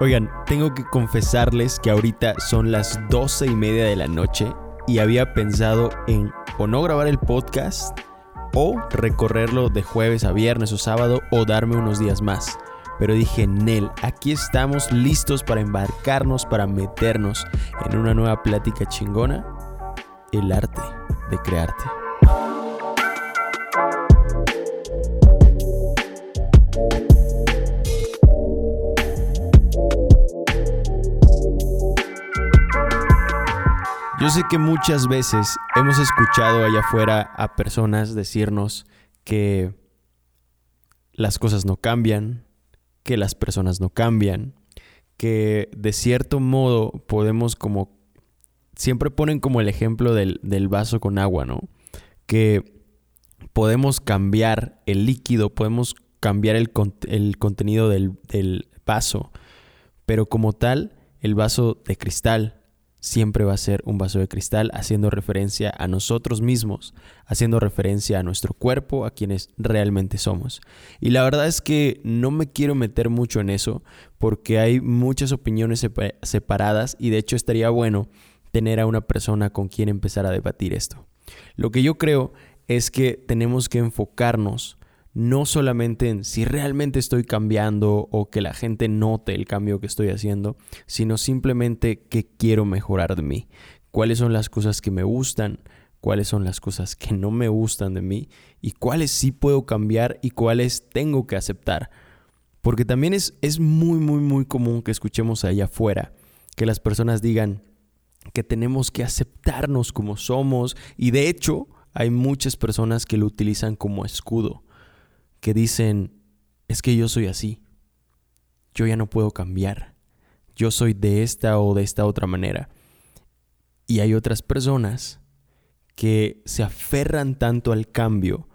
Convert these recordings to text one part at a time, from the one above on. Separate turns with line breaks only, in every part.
Oigan, tengo que confesarles que ahorita son las doce y media de la noche y había pensado en o no grabar el podcast o recorrerlo de jueves a viernes o sábado o darme unos días más. Pero dije, Nel, aquí estamos listos para embarcarnos, para meternos en una nueva plática chingona, el arte de crearte. Yo sé que muchas veces hemos escuchado allá afuera a personas decirnos que las cosas no cambian, que las personas no cambian, que de cierto modo podemos como... Siempre ponen como el ejemplo del, vaso con agua, ¿no? Que podemos cambiar el líquido, podemos cambiar el, el contenido del, del vaso, pero como tal, el vaso de cristal siempre va a ser un vaso de cristal haciendo referencia a nosotros mismos, haciendo referencia a nuestro cuerpo, a quienes realmente somos. Y la verdad es que no me quiero meter mucho en eso porque hay muchas opiniones separadas y de hecho estaría bueno tener a una persona con quien empezar a debatir esto. Lo que yo creo es que tenemos que enfocarnos no solamente en si realmente estoy cambiando o que la gente note el cambio que estoy haciendo, sino simplemente que quiero mejorar de mí. Cuáles son las cosas que me gustan, cuáles son las cosas que no me gustan de mí y cuáles sí puedo cambiar y cuáles tengo que aceptar. Porque también es, es muy, muy, muy común que escuchemos allá afuera que las personas digan que tenemos que aceptarnos como somos y de hecho hay muchas personas que lo utilizan como escudo que dicen, es que yo soy así, yo ya no puedo cambiar, yo soy de esta o de esta otra manera. Y hay otras personas que se aferran tanto al cambio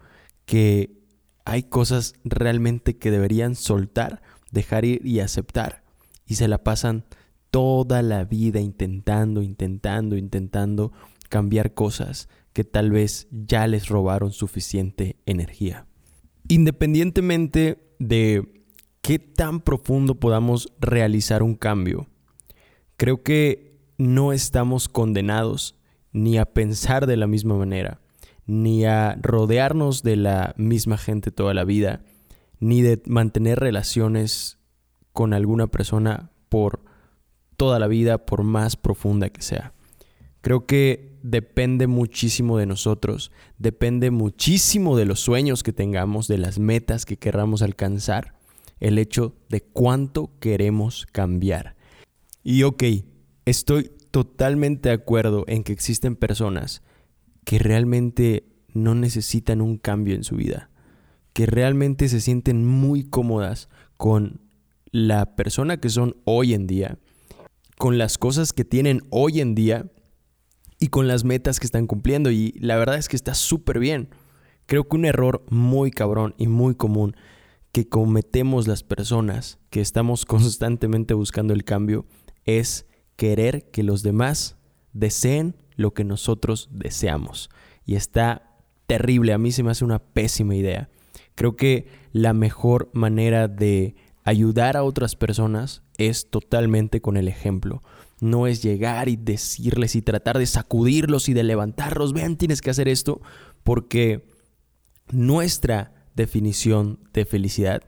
que hay cosas realmente que deberían soltar, dejar ir y aceptar. Y se la pasan toda la vida intentando, intentando, intentando cambiar cosas que tal vez ya les robaron suficiente energía. Independientemente de qué tan profundo podamos realizar un cambio, creo que no estamos condenados ni a pensar de la misma manera, ni a rodearnos de la misma gente toda la vida, ni de mantener relaciones con alguna persona por toda la vida, por más profunda que sea. Creo que depende muchísimo de nosotros, depende muchísimo de los sueños que tengamos, de las metas que querramos alcanzar, el hecho de cuánto queremos cambiar. Y ok, estoy totalmente de acuerdo en que existen personas que realmente no necesitan un cambio en su vida, que realmente se sienten muy cómodas con la persona que son hoy en día, con las cosas que tienen hoy en día y con las metas que están cumpliendo. Y la verdad es que está súper bien. Creo que un error muy cabrón y muy común que cometemos las personas que estamos constantemente buscando el cambio es querer que los demás deseen lo que nosotros deseamos. Y está terrible, a mí se me hace una pésima idea. Creo que la mejor manera de ayudar a otras personas es totalmente con el ejemplo no es llegar y decirles y tratar de sacudirlos y de levantarlos, vean, tienes que hacer esto, porque nuestra definición de felicidad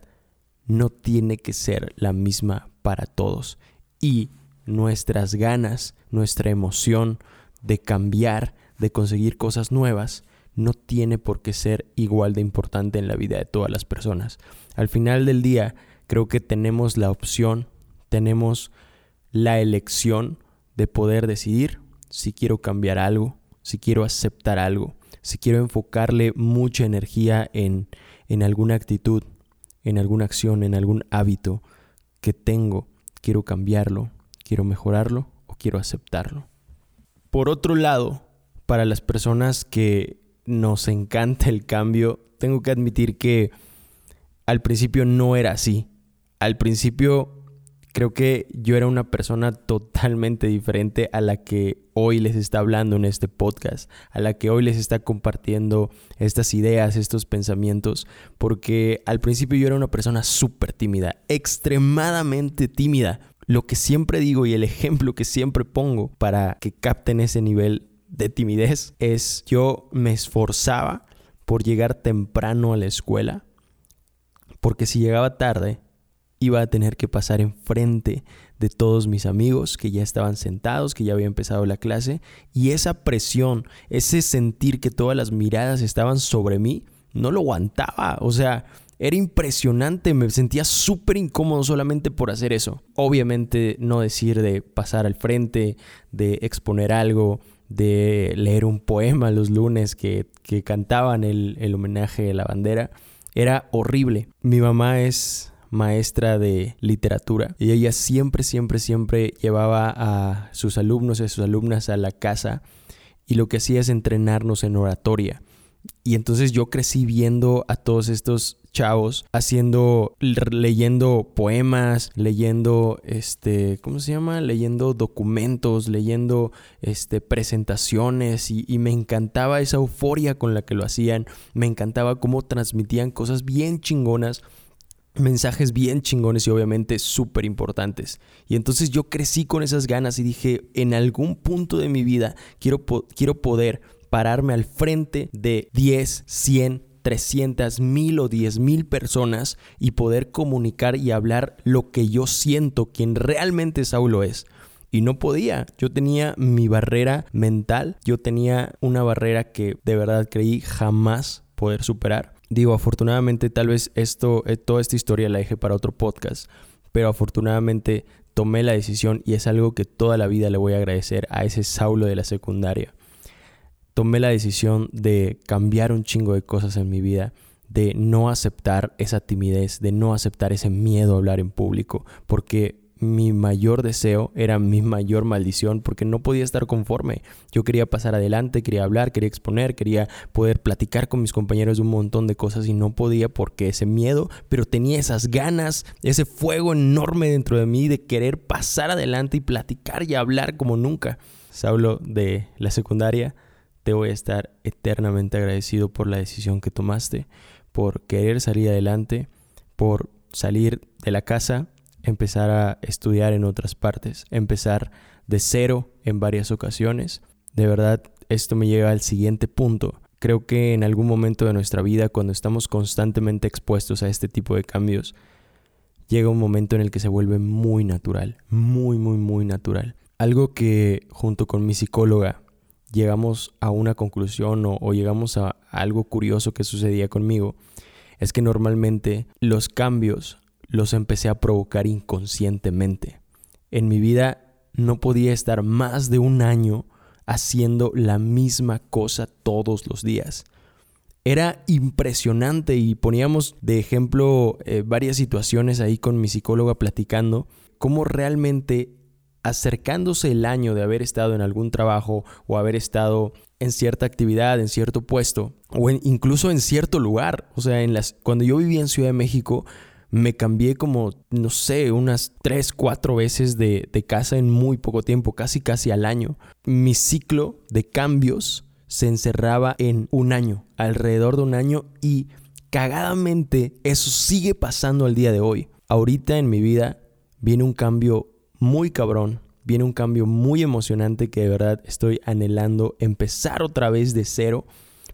no tiene que ser la misma para todos. Y nuestras ganas, nuestra emoción de cambiar, de conseguir cosas nuevas, no tiene por qué ser igual de importante en la vida de todas las personas. Al final del día, creo que tenemos la opción, tenemos la elección de poder decidir si quiero cambiar algo, si quiero aceptar algo, si quiero enfocarle mucha energía en, en alguna actitud, en alguna acción, en algún hábito que tengo, quiero cambiarlo, quiero mejorarlo o quiero aceptarlo. Por otro lado, para las personas que nos encanta el cambio, tengo que admitir que al principio no era así. Al principio creo que yo era una persona totalmente diferente a la que hoy les está hablando en este podcast, a la que hoy les está compartiendo estas ideas, estos pensamientos, porque al principio yo era una persona súper tímida, extremadamente tímida. lo que siempre digo y el ejemplo que siempre pongo para que capten ese nivel de timidez es yo me esforzaba por llegar temprano a la escuela, porque si llegaba tarde iba a tener que pasar enfrente de todos mis amigos que ya estaban sentados, que ya había empezado la clase, y esa presión, ese sentir que todas las miradas estaban sobre mí, no lo aguantaba, o sea, era impresionante, me sentía súper incómodo solamente por hacer eso. Obviamente no decir de pasar al frente, de exponer algo, de leer un poema los lunes que, cantaban el, el homenaje a la bandera. Era horrible. Mi mamá es maestra de literatura y ella siempre, siempre, siempre llevaba a sus alumnos y a sus alumnas a la casa y lo que hacía es entrenarnos en oratoria. Y entonces yo crecí viendo a todos estos chavos haciendo, leyendo poemas, leyendo, este, ¿cómo se llama? Leyendo documentos, leyendo, este, presentaciones y, y me encantaba esa euforia con la que lo hacían, me encantaba cómo transmitían cosas bien chingonas mensajes bien chingones y obviamente súper importantes. Y entonces yo crecí con esas ganas y dije, en algún punto de mi vida quiero, quiero poder pararme al frente de 10, 100, 300, mil o 10 mil personas y poder comunicar y hablar lo que yo siento, quien realmente Saulo es. Y no podía, yo tenía mi barrera mental, yo tenía una barrera que de verdad creí jamás poder superar. Digo, afortunadamente tal vez esto, eh, toda esta historia la dejé para otro podcast, pero afortunadamente tomé la decisión y es algo que toda la vida le voy a agradecer a ese Saulo de la secundaria. Tomé la decisión de cambiar un chingo de cosas en mi vida, de no aceptar esa timidez, de no aceptar ese miedo a hablar en público, porque mi mayor deseo era mi mayor maldición porque no podía estar conforme. Yo quería pasar adelante, quería hablar, quería exponer, quería poder platicar con mis compañeros de un montón de cosas y no podía porque ese miedo, pero tenía esas ganas, ese fuego enorme dentro de mí de querer pasar adelante y platicar y hablar como nunca. Saulo de la secundaria te voy a estar eternamente agradecido por la decisión que tomaste, por querer salir adelante, por salir de la casa, empezar a estudiar en otras partes, empezar de cero en varias ocasiones. De verdad, esto me lleva al siguiente punto. Creo que en algún momento de nuestra vida, cuando estamos constantemente expuestos a este tipo de cambios, llega un momento en el que se vuelve muy natural, muy, muy, muy natural. Algo que junto con mi psicóloga llegamos a una conclusión o, llegamos a, algo curioso que sucedía conmigo, es que normalmente los cambios los empecé a provocar inconscientemente. En mi vida no podía estar más de un año haciendo la misma cosa todos los días. Era impresionante y poníamos de ejemplo eh, varias situaciones ahí con mi psicóloga platicando cómo realmente acercándose el año de haber estado en algún trabajo o haber estado en cierta actividad, en cierto puesto o incluso en cierto lugar. O sea, en las, cuando yo vivía en Ciudad de México, me cambié como, no sé, unas tres, cuatro veces de, de casa en muy poco tiempo, casi casi al año. Mi ciclo de cambios se encerraba en un año, alrededor de un año y cagadamente eso sigue pasando al día de hoy. Ahorita en mi vida viene un cambio muy cabrón. Viene un cambio muy emocionante que de verdad estoy anhelando empezar otra vez de cero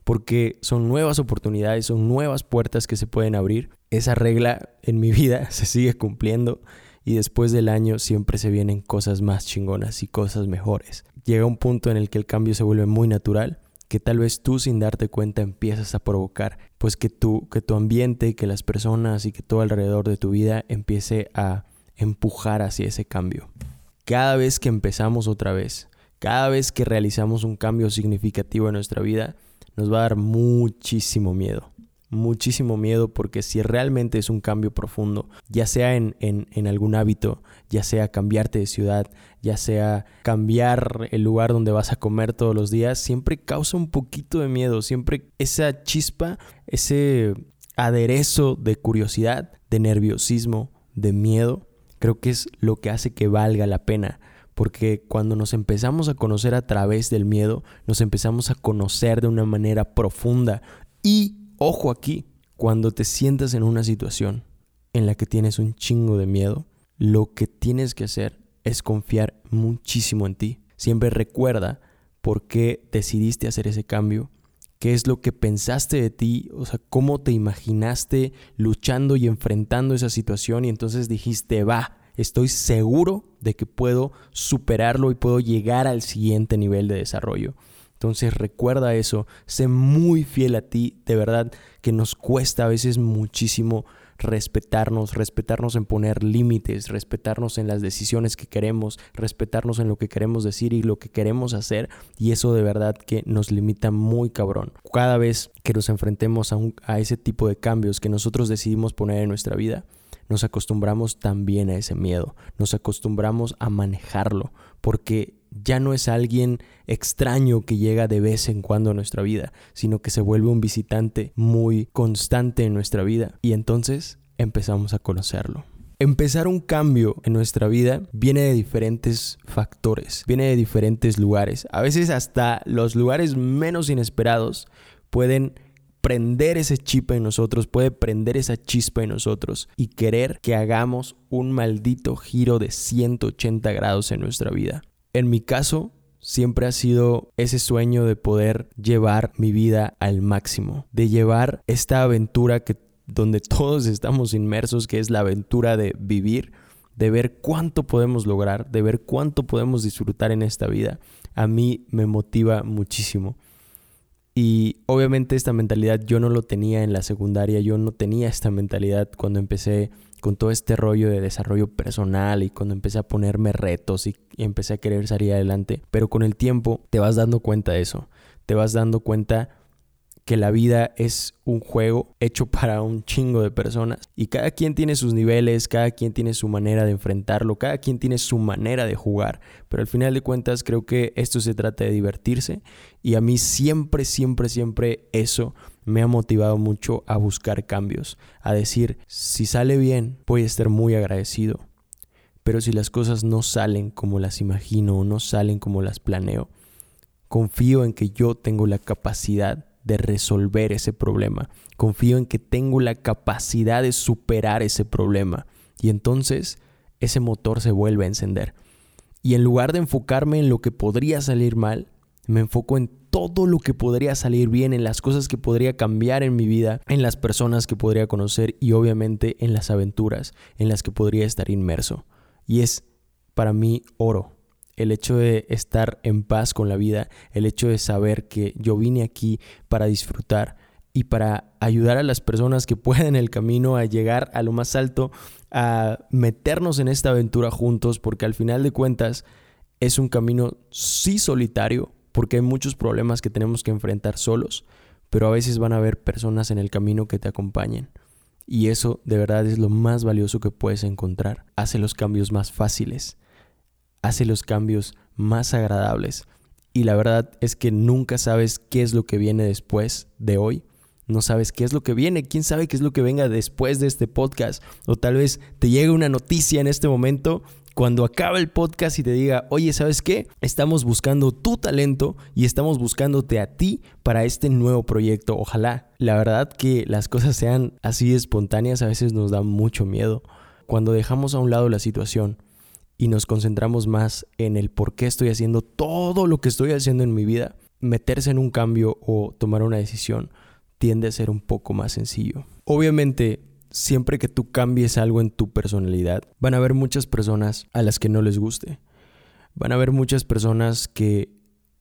porque son nuevas oportunidades, son nuevas puertas que se pueden abrir. Esa regla en mi vida se sigue cumpliendo y después del año siempre se vienen cosas más chingonas y cosas mejores. Llega un punto en el que el cambio se vuelve muy natural, que tal vez tú sin darte cuenta empiezas a provocar, pues que tú, que tu ambiente, que las personas y que todo alrededor de tu vida empiece a empujar hacia ese cambio. Cada vez que empezamos otra vez, cada vez que realizamos un cambio significativo en nuestra vida, nos va a dar muchísimo miedo. Muchísimo miedo porque si realmente es un cambio profundo, ya sea en, en, algún hábito, ya sea cambiarte de ciudad, ya sea cambiar el lugar donde vas a comer todos los días, siempre causa un poquito de miedo, siempre esa chispa, ese aderezo de curiosidad, de nerviosismo, de miedo, creo que es lo que hace que valga la pena. Porque cuando nos empezamos a conocer a través del miedo, nos empezamos a conocer de una manera profunda. Y, ojo aquí, cuando te sientas en una situación en la que tienes un chingo de miedo, lo que tienes que hacer es confiar muchísimo en ti. Siempre recuerda por qué decidiste hacer ese cambio, qué es lo que pensaste de ti, o sea, cómo te imaginaste luchando y enfrentando esa situación y entonces dijiste, va, estoy seguro de que puedo superarlo y puedo llegar al siguiente nivel de desarrollo. Entonces recuerda eso, sé muy fiel a ti, de verdad que nos cuesta a veces muchísimo respetarnos, respetarnos en poner límites, respetarnos en las decisiones que queremos, respetarnos en lo que queremos decir y lo que queremos hacer y eso de verdad que nos limita muy cabrón. Cada vez que nos enfrentemos a, a ese tipo de cambios que nosotros decidimos poner en nuestra vida, nos acostumbramos también a ese miedo, nos acostumbramos a manejarlo, porque ya no es alguien extraño que llega de vez en cuando a nuestra vida, sino que se vuelve un visitante muy constante en nuestra vida y entonces empezamos a conocerlo. Empezar un cambio en nuestra vida viene de diferentes factores, viene de diferentes lugares. A veces hasta los lugares menos inesperados pueden prender ese chip en nosotros, puede prender esa chispa en nosotros y querer que hagamos un maldito giro de 180 grados en nuestra vida. En mi caso, siempre ha sido ese sueño de poder llevar mi vida al máximo, de llevar esta aventura que donde todos estamos inmersos, que es la aventura de vivir, de ver cuánto podemos lograr, de ver cuánto podemos disfrutar en esta vida, a mí me motiva muchísimo. Y obviamente esta mentalidad yo no lo tenía en la secundaria, yo no tenía esta mentalidad cuando empecé con todo este rollo de desarrollo personal y cuando empecé a ponerme retos y, empecé a querer salir adelante. Pero con el tiempo te vas dando cuenta de eso. Te vas dando cuenta que la vida es un juego hecho para un chingo de personas. Y cada quien tiene sus niveles, cada quien tiene su manera de enfrentarlo, cada quien tiene su manera de jugar, pero al final de cuentas creo que esto se trata de divertirse. Y a mí siempre, siempre, siempre eso me ha motivado mucho a buscar cambios, a decir, si sale bien, voy a estar muy agradecido. Pero si las cosas no salen como las imagino o no salen como las planeo, confío en que yo tengo la capacidad de resolver ese problema. Confío en que tengo la capacidad de superar ese problema. Y entonces ese motor se vuelve a encender. Y en lugar de enfocarme en lo que podría salir mal, me enfoco en todo lo que podría salir bien, en las cosas que podría cambiar en mi vida, en las personas que podría conocer y obviamente en las aventuras en las que podría estar inmerso. Y es para mí oro. El hecho de estar en paz con la vida, el hecho de saber que yo vine aquí para disfrutar y para ayudar a las personas que pueden el camino a llegar a lo más alto, a meternos en esta aventura juntos, porque al final de cuentas es un camino sí solitario, porque hay muchos problemas que tenemos que enfrentar solos, pero a veces van a haber personas en el camino que te acompañen. Y eso de verdad es lo más valioso que puedes encontrar. Hace los cambios más fáciles, hace los cambios más agradables. Y la verdad es que nunca sabes qué es lo que viene después de hoy. No sabes qué es lo que viene, quién sabe qué es lo que venga después de este podcast. O tal vez te llegue una noticia en este momento cuando acaba el podcast y te diga, oye, ¿sabes qué? Estamos buscando tu talento y estamos buscándote a ti para este nuevo proyecto. Ojalá. La verdad que las cosas sean así espontáneas a veces nos da mucho miedo. Cuando dejamos a un lado la situación y nos concentramos más en el por qué estoy haciendo todo lo que estoy haciendo en mi vida, meterse en un cambio o tomar una decisión tiende a ser un poco más sencillo. Obviamente siempre que tú cambies algo en tu personalidad, van a haber muchas personas a las que no les guste. Van a haber muchas personas que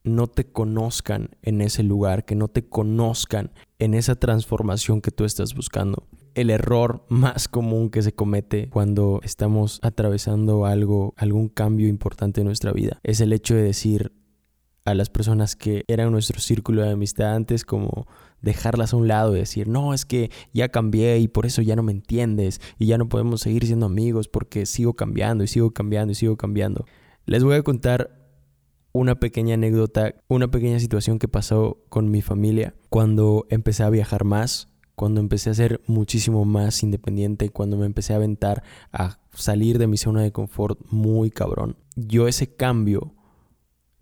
no te conozcan en ese lugar, que no te conozcan en esa transformación que tú estás buscando. El error más común que se comete cuando estamos atravesando algo, algún cambio importante en nuestra vida, es el hecho de decir a las personas que eran nuestro círculo de amistad antes como dejarlas a un lado y decir, no, es que ya cambié y por eso ya no me entiendes y ya no podemos seguir siendo amigos porque sigo cambiando y sigo cambiando y sigo cambiando. Les voy a contar una pequeña anécdota, una pequeña situación que pasó con mi familia cuando empecé a viajar más, cuando empecé a ser muchísimo más independiente, cuando me empecé a aventar a salir de mi zona de confort muy cabrón. Yo ese cambio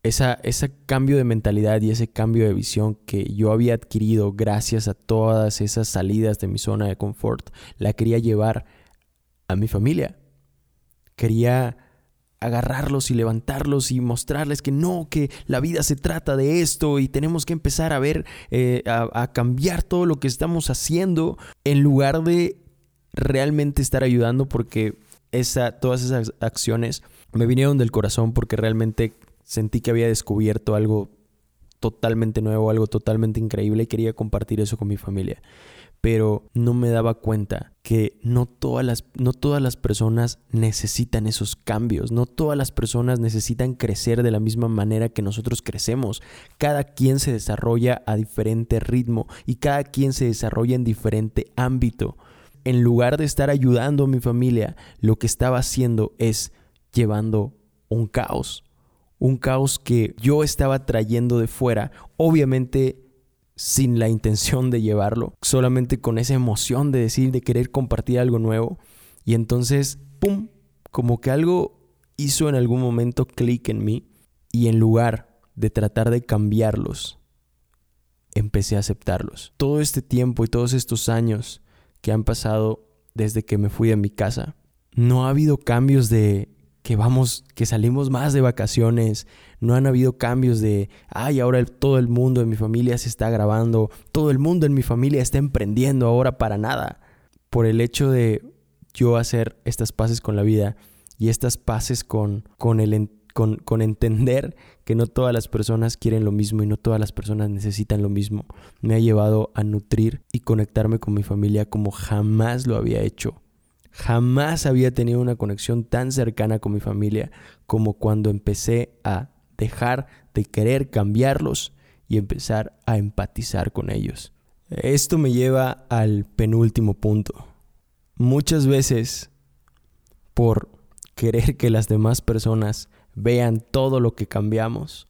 esa, ese cambio de mentalidad y ese cambio de visión que yo había adquirido gracias a todas esas salidas de mi zona de confort, la quería llevar a mi familia. Quería agarrarlos y levantarlos y mostrarles que no, que la vida se trata de esto y tenemos que empezar a ver, eh, a, cambiar todo lo que estamos haciendo en lugar de realmente estar ayudando porque esa, todas esas acciones me vinieron del corazón porque realmente sentí que había descubierto algo totalmente nuevo, algo totalmente increíble y quería compartir eso con mi familia. Pero no me daba cuenta que no todas las, no todas las personas necesitan esos cambios, no todas las personas necesitan crecer de la misma manera que nosotros crecemos. Cada quien se desarrolla a diferente ritmo y cada quien se desarrolla en diferente ámbito. En lugar de estar ayudando a mi familia, lo que estaba haciendo es llevando un caos. Un caos que yo estaba trayendo de fuera. Obviamente sin la intención de llevarlo, solamente con esa emoción de decir, de querer compartir algo nuevo. Y entonces, ¡pum! Como que algo hizo en algún momento clic en mí y en lugar de tratar de cambiarlos, empecé a aceptarlos. Todo este tiempo y todos estos años que han pasado desde que me fui de mi casa, no ha habido cambios de que vamos, que salimos más de vacaciones, no han habido cambios de, ay, ahora todo el mundo en mi familia se está grabando, todo el mundo en mi familia está emprendiendo ahora para nada. Por el hecho de yo hacer estas paces con la vida y estas paces con, con, el, con, con entender que no todas las personas quieren lo mismo y no todas las personas necesitan lo mismo, me ha llevado a nutrir y conectarme con mi familia como jamás lo había hecho Jamás había tenido una conexión tan cercana con mi familia como cuando empecé a dejar de querer cambiarlos y empezar a empatizar con ellos. Esto me lleva al penúltimo punto. Muchas veces, por querer que las demás personas vean todo lo que cambiamos,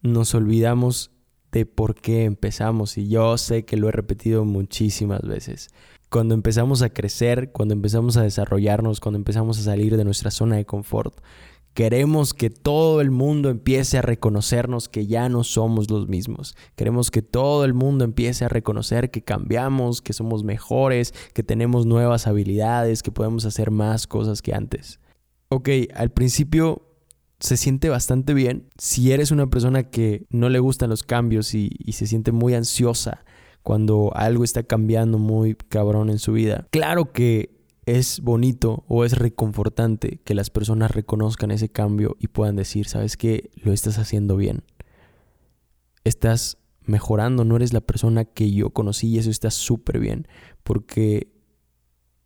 nos olvidamos de por qué empezamos. Y yo sé que lo he repetido muchísimas veces cuando empezamos a crecer, cuando empezamos a desarrollarnos, cuando empezamos a salir de nuestra zona de confort, queremos que todo el mundo empiece a reconocernos que ya no somos los mismos. Queremos que todo el mundo empiece a reconocer que cambiamos, que somos mejores, que tenemos nuevas habilidades, que podemos hacer más cosas que antes. Ok, al principio se siente bastante bien. Si eres una persona que no le gustan los cambios y, y se siente muy ansiosa, cuando algo está cambiando muy cabrón en su vida. Claro que es bonito o es reconfortante que las personas reconozcan ese cambio y puedan decir, sabes que lo estás haciendo bien. Estás mejorando, no eres la persona que yo conocí y eso está súper bien porque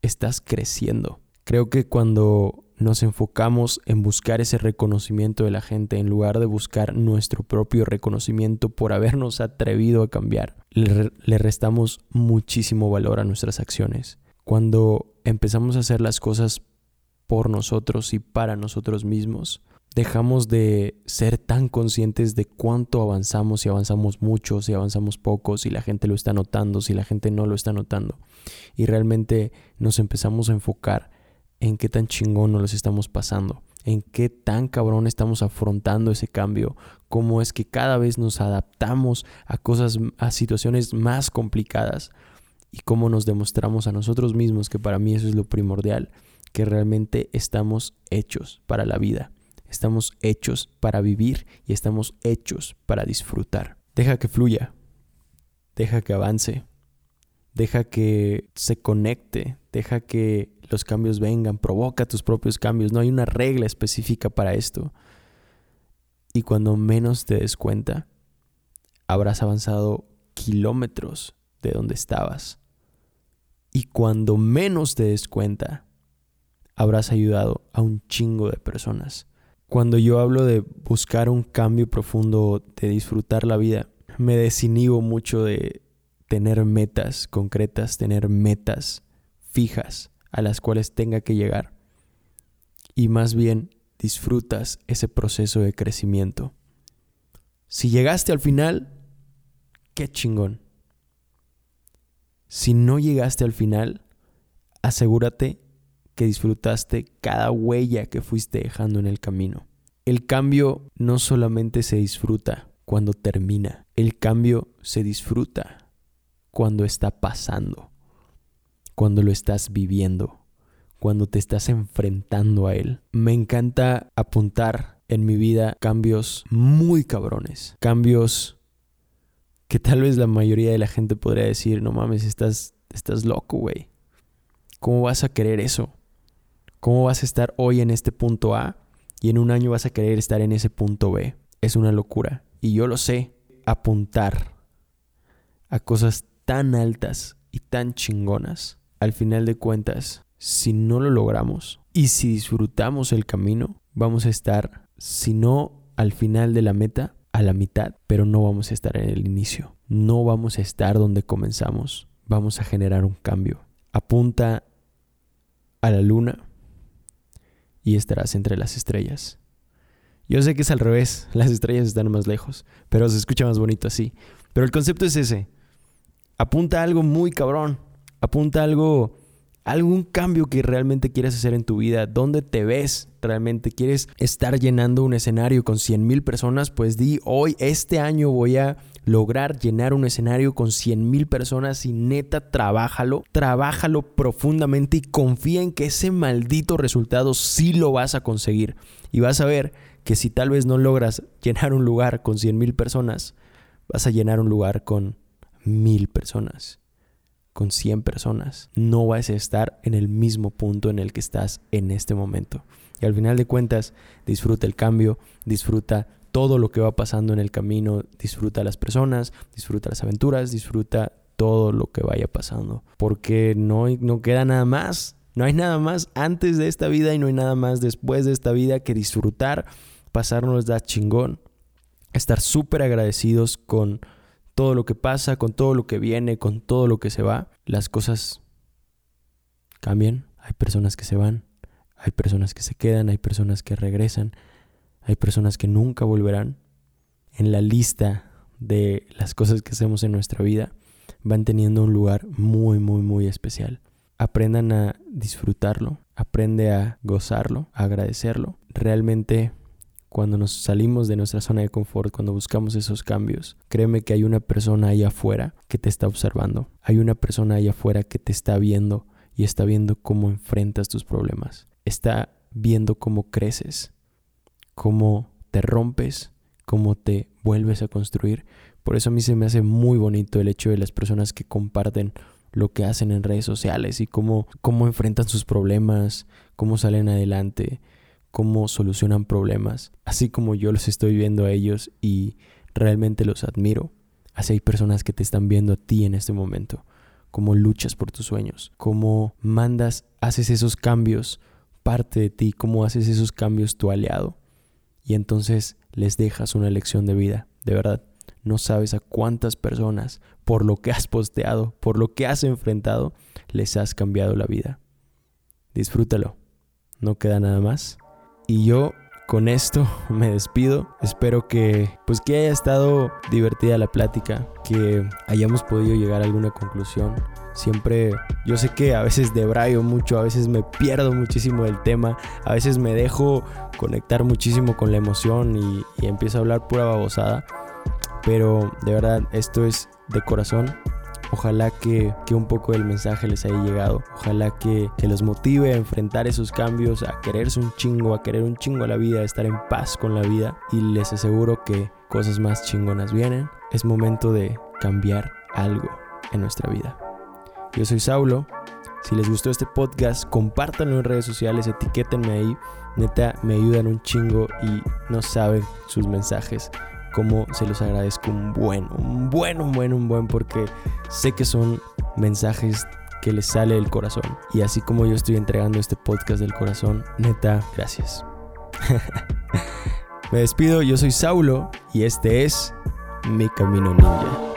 estás creciendo. Creo que cuando nos enfocamos en buscar ese reconocimiento de la gente en lugar de buscar nuestro propio reconocimiento por habernos atrevido a cambiar. Le, restamos muchísimo valor a nuestras acciones. Cuando empezamos a hacer las cosas por nosotros y para nosotros mismos, dejamos de ser tan conscientes de cuánto avanzamos, si avanzamos mucho, si avanzamos poco, si la gente lo está notando, si la gente no lo está notando. Y realmente nos empezamos a enfocar en qué tan chingón nos los estamos pasando, en qué tan cabrón estamos afrontando ese cambio, cómo es que cada vez nos adaptamos a cosas, a situaciones más complicadas y cómo nos demostramos a nosotros mismos que para mí eso es lo primordial, que realmente estamos hechos para la vida, estamos hechos para vivir y estamos hechos para disfrutar. Deja que fluya, deja que avance, deja que se conecte, deja que los cambios vengan, provoca tus propios cambios, no hay una regla específica para esto. Y cuando menos te des cuenta, habrás avanzado kilómetros de donde estabas. Y cuando menos te des cuenta, habrás ayudado a un chingo de personas. Cuando yo hablo de buscar un cambio profundo, de disfrutar la vida, me desinhibo mucho de tener metas concretas, tener metas fijas a las cuales tenga que llegar. Y más bien disfrutas ese proceso de crecimiento. Si llegaste al final, qué chingón. Si no llegaste al final, asegúrate que disfrutaste cada huella que fuiste dejando en el camino. El cambio no solamente se disfruta cuando termina, el cambio se disfruta cuando está pasando cuando lo estás viviendo, cuando te estás enfrentando a él. Me encanta apuntar en mi vida cambios muy cabrones, cambios que tal vez la mayoría de la gente podría decir, no mames, estás, estás loco, güey. ¿Cómo vas a querer eso? ¿Cómo vas a estar hoy en este punto A y en un año vas a querer estar en ese punto B? Es una locura. Y yo lo sé, apuntar a cosas tan altas y tan chingonas, al final de cuentas, si no lo logramos y si disfrutamos el camino, vamos a estar, si no al final de la meta, a la mitad, pero no vamos a estar en el inicio. No vamos a estar donde comenzamos. Vamos a generar un cambio. Apunta a la luna y estarás entre las estrellas. Yo sé que es al revés, las estrellas están más lejos, pero se escucha más bonito así. Pero el concepto es ese. Apunta a algo muy cabrón. Apunta algo algún cambio que realmente quieres hacer en tu vida, dónde te ves realmente, quieres estar llenando un escenario con 100 mil personas, pues di, hoy, este año voy a lograr llenar un escenario con 100 mil personas y neta, trabájalo, trabájalo profundamente y confía en que ese maldito resultado sí lo vas a conseguir. Y vas a ver que si tal vez no logras llenar un lugar con 100 mil personas, vas a llenar un lugar con mil personas con 100 personas. No vas a estar en el mismo punto en el que estás en este momento. Y al final de cuentas, disfruta el cambio, disfruta todo lo que va pasando en el camino, disfruta las personas, disfruta las aventuras, disfruta todo lo que vaya pasando. Porque no, no queda nada más. No hay nada más antes de esta vida y no hay nada más después de esta vida que disfrutar, pasarnos da chingón, estar súper agradecidos con todo lo que pasa, con todo lo que viene, con todo lo que se va, las cosas cambian. Hay personas que se van, hay personas que se quedan, hay personas que regresan, hay personas que nunca volverán. En la lista de las cosas que hacemos en nuestra vida van teniendo un lugar muy, muy, muy especial. Aprendan a disfrutarlo, aprende a gozarlo, a agradecerlo. Realmente cuando nos salimos de nuestra zona de confort, cuando buscamos esos cambios, créeme que hay una persona ahí afuera que te está observando. Hay una persona ahí afuera que te está viendo y está viendo cómo enfrentas tus problemas. Está viendo cómo creces, cómo te rompes, cómo te vuelves a construir. Por eso a mí se me hace muy bonito el hecho de las personas que comparten lo que hacen en redes sociales y cómo, cómo enfrentan sus problemas, cómo salen adelante cómo solucionan problemas, así como yo los estoy viendo a ellos y realmente los admiro. Así hay personas que te están viendo a ti en este momento, cómo luchas por tus sueños, cómo mandas, haces esos cambios parte de ti, cómo haces esos cambios tu aliado. Y entonces les dejas una lección de vida, de verdad. No sabes a cuántas personas, por lo que has posteado, por lo que has enfrentado, les has cambiado la vida. Disfrútalo. No queda nada más. Y yo con esto me despido. Espero que pues que haya estado divertida la plática, que hayamos podido llegar a alguna conclusión. Siempre yo sé que a veces debrayo mucho, a veces me pierdo muchísimo del tema, a veces me dejo conectar muchísimo con la emoción y, y empiezo a hablar pura babosada. Pero de verdad, esto es de corazón Ojalá que, un poco el mensaje les haya llegado. Ojalá que, que los motive a enfrentar esos cambios, a quererse un chingo, a querer un chingo a la vida, a estar en paz con la vida. Y les aseguro que cosas más chingonas vienen. Es momento de cambiar algo en nuestra vida. Yo soy Saulo. Si les gustó este podcast, compártanlo en redes sociales, etiquétenme ahí. Neta, me ayudan un chingo y no saben sus mensajes como se los agradezco un buen, un buen, un buen, un buen, porque sé que son mensajes que les sale del corazón. Y así como yo estoy entregando este podcast del corazón, neta, gracias. Me despido, yo soy Saulo y este es Mi Camino Ninja.